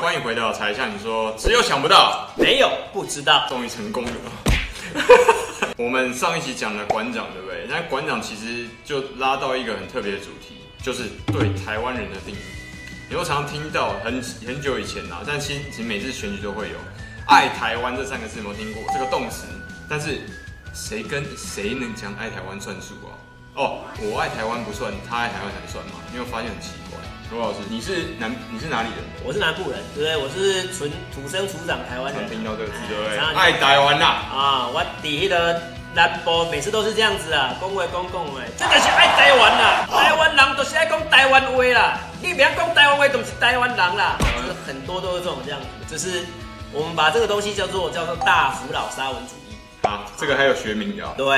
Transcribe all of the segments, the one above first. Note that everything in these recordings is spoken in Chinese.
欢迎回到柴 Sean 你说，只有想不到，没有不知道，终于成功了。我们上一集讲了馆长，对不对？那馆长其实就拉到一个很特别的主题，就是对台湾人的定义。你会常常听到很很久以前啊，但其实其实每次选举都会有“爱台湾”这三个字，有没有听过这个动词？但是谁跟谁能讲爱台湾算数啊？哦，我爱台湾不算，他爱台湾才算吗？你有发现很奇怪？罗老师，你是南你是哪里人？我是南部人，对不对？我是纯土生土长台湾人。听到这个字，对不对？爱台湾呐！啊，我第一个。南部每次都是这样子啊，讲话讲讲的，这就是爱台湾啦。台湾人都是爱讲台湾话啦，你不要讲台湾话，都不是台湾人啦。就是很多都是这种这样子，就是我们把这个东西叫做叫做大福老沙文主义。啊，这个还有学名的。对。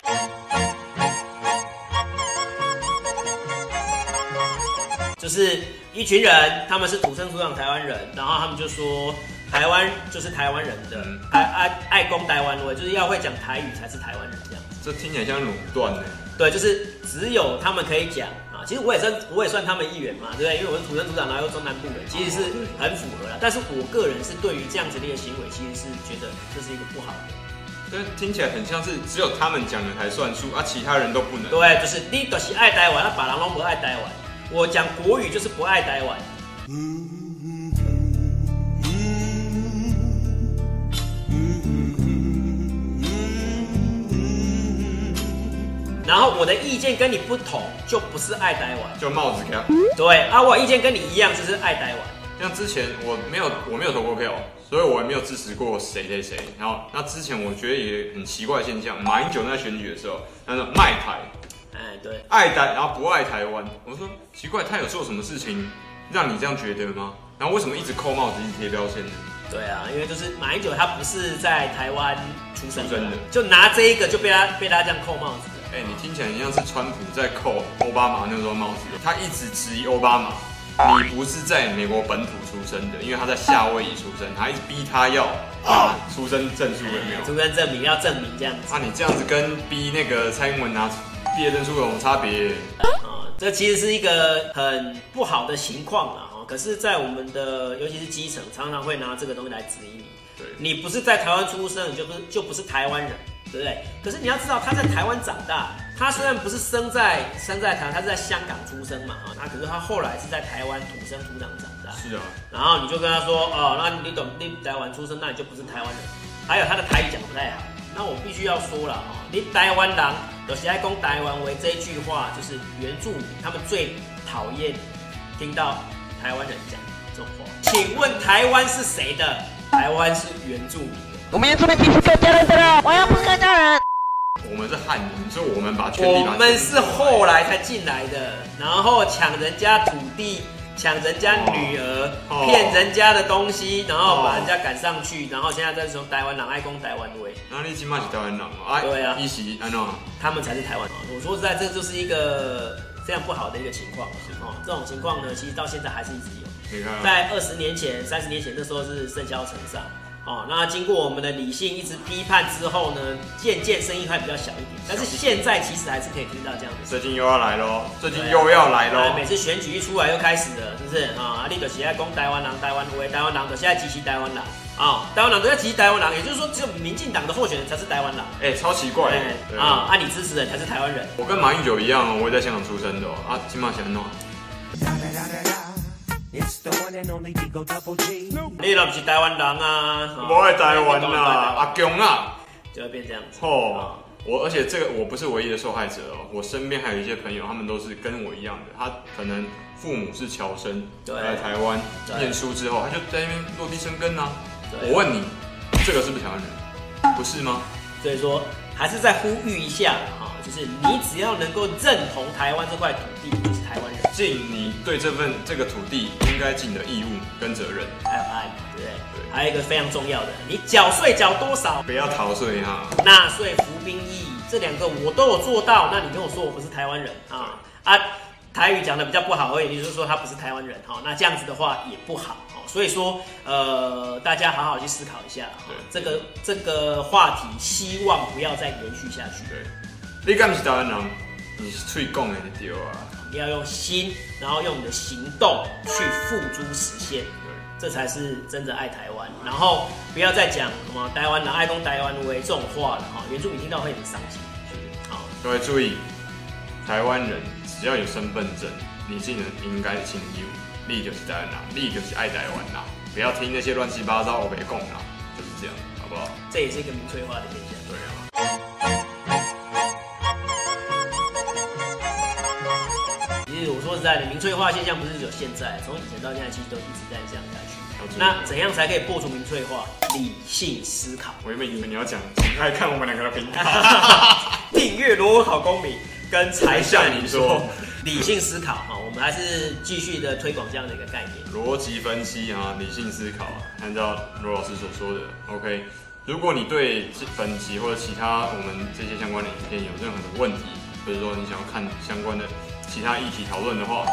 就是一群人，他们是土生土长台湾人，然后他们就说。台湾就是台湾人的，爱爱爱攻台湾话，就是要会讲台语才是台湾人这样子。这听起来像垄断呢。对，就是只有他们可以讲啊。其实我也算，我也算他们一员嘛，对不对？因为我是土生土长，然后又中南部人，其实是很符合的。但是我个人是对于这样子的一个行为，其实是觉得这是一个不好的。但听起来很像是只有他们讲的才算数，啊，其他人都不能。对，就是你都是爱台湾，那把人都不爱台湾。我讲国语就是不爱台湾。嗯。然后我的意见跟你不同，就不是爱台湾，就帽子票。对啊，我意见跟你一样，就是爱台湾。像之前我没有我没有投过票，所以我也没有支持过谁谁谁。然后那之前我觉得也很奇怪的现象，马英九在选举的时候，他说卖台，爱台，然后不爱台湾。我说奇怪，他有做什么事情让你这样觉得吗？然后为什么一直扣帽子，一直贴标签呢？对啊，因为就是马英九他不是在台湾出生的，就拿这一个就被他被他这样扣帽子。哎、欸，你听起来像是川普在扣奥巴马那时候帽子，他一直质疑奥巴马，你不是在美国本土出生的，因为他在夏威夷出生，他一直逼他要啊出生证书有没有？出生证明要证明这样子。那、啊、你这样子跟逼那个蔡英文拿毕业证书有什么差别？啊，这其实是一个很不好的情况啊。可是，在我们的尤其是基层，常常会拿这个东西来质疑你。对，你不是在台湾出生，你就不是就不是台湾人。对不对？可是你要知道，他在台湾长大，他虽然不是生在生在台湾，他是在香港出生嘛，啊，那可是他后来是在台湾土生土长长大。是啊。然后你就跟他说，哦，那你懂你台湾出生，那你就不是台湾人。还有他的台语讲得不太好，那我必须要说了哈，你台湾人有谁爱讲台湾为这一句话，就是原住民他们最讨厌听到台湾人讲这种话。请问台湾是谁的？台湾是原住民的。我们原住民必须客家人的，我要不客家人。我们是汉人，所以我们把权力。我们是后来才进来的，然后抢人家土地，抢人家女儿，骗人家的东西，然后把人家赶上去，然后现在在说台湾人爱攻台湾威。那你起码是台湾人啊？对啊，一席安诺，他们才是台湾人。我说实在，这就是一个非常不好的一个情况。哦，这种情况呢，其实到现在还是一直有。在二十年前、三十年前，那时候是盛嚣尘上。哦，那经过我们的理性一直批判之后呢，渐渐声音还比较小一点，但是现在其实还是可以听到这样子。最近又要来喽，最近又要来喽、啊。每次选举一出来又开始了，是不是啊？阿力的喜爱攻台湾狼，台湾威台湾狼的现在支持台湾狼啊，台湾狼都在支持台湾狼，也就是说只有民进党的候选人才是台湾狼。哎、欸，超奇怪。啊，按、啊、你支持的才是台湾人。我跟马英九一样哦，我也在香港出生的哦。啊，金马想弄。你那不是台湾人啊！我爱台湾啊，阿强啊，就会变这样子。哦，我而且这个我不是唯一的受害者哦，我身边还有一些朋友，他们都是跟我一样的。他可能父母是侨生，来台湾念书之后，他就在那边落地生根啊。我问你，这个是不是台湾人？不是吗？所以说，还是再呼吁一下啊，就是你只要能够认同台湾这块土地，就是台湾人。尽你对这份这个土地应该尽的义务跟责任，还有爱，对不对？对。还有一个非常重要的，你缴税缴多少？不要逃税哈。纳税服兵役这两个我都有做到，那你跟我说我不是台湾人啊？啊，台语讲的比较不好而已，你就是说他不是台湾人哈？那这样子的话也不好哦。所以说，呃，大家好好去思考一下，对，这个这个话题，希望不要再延续下去。对，你敢不是台湾人？你是嘴讲的对啊。你要用心，然后用你的行动去付诸实现。这才是真的爱台湾。然后不要再讲什么台湾人爱讲台湾为这种话了哈，原住民听到会很伤心。好，各位注意，台湾人只要有身份证，你技能应该清楚，你就是台湾人，你就是爱台湾啦。不要听那些乱七八糟我别讲啦，就是这样，好不好？这也是一个民粹化的现象。对啊。在的，民粹化现象不是只有现在，从以前到现在，其实都一直在这样下去。那怎样才可以破除民粹化？理性思考。我原本以为你要讲，请爱看我们两个的频道，订阅罗文好公民跟柴 Sean 你说，理性思考哈，我们还是继续的推广这样的一个概念。逻辑分析啊，理性思考，按照罗老师所说的，OK。如果你对本集或者其他我们这些相关的影片有任何的问题，或者说你想要看相关的其他议题讨论的话，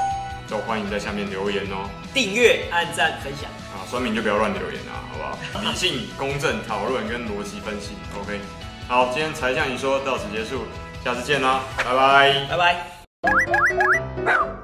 都欢迎在下面留言哦。订阅、按赞、分享啊，酸民就不要乱留言啊，好不好？理性、公正讨论跟逻辑分析，OK。好，今天柴 Sean 你说到此结束，下次见啦，拜拜，拜拜。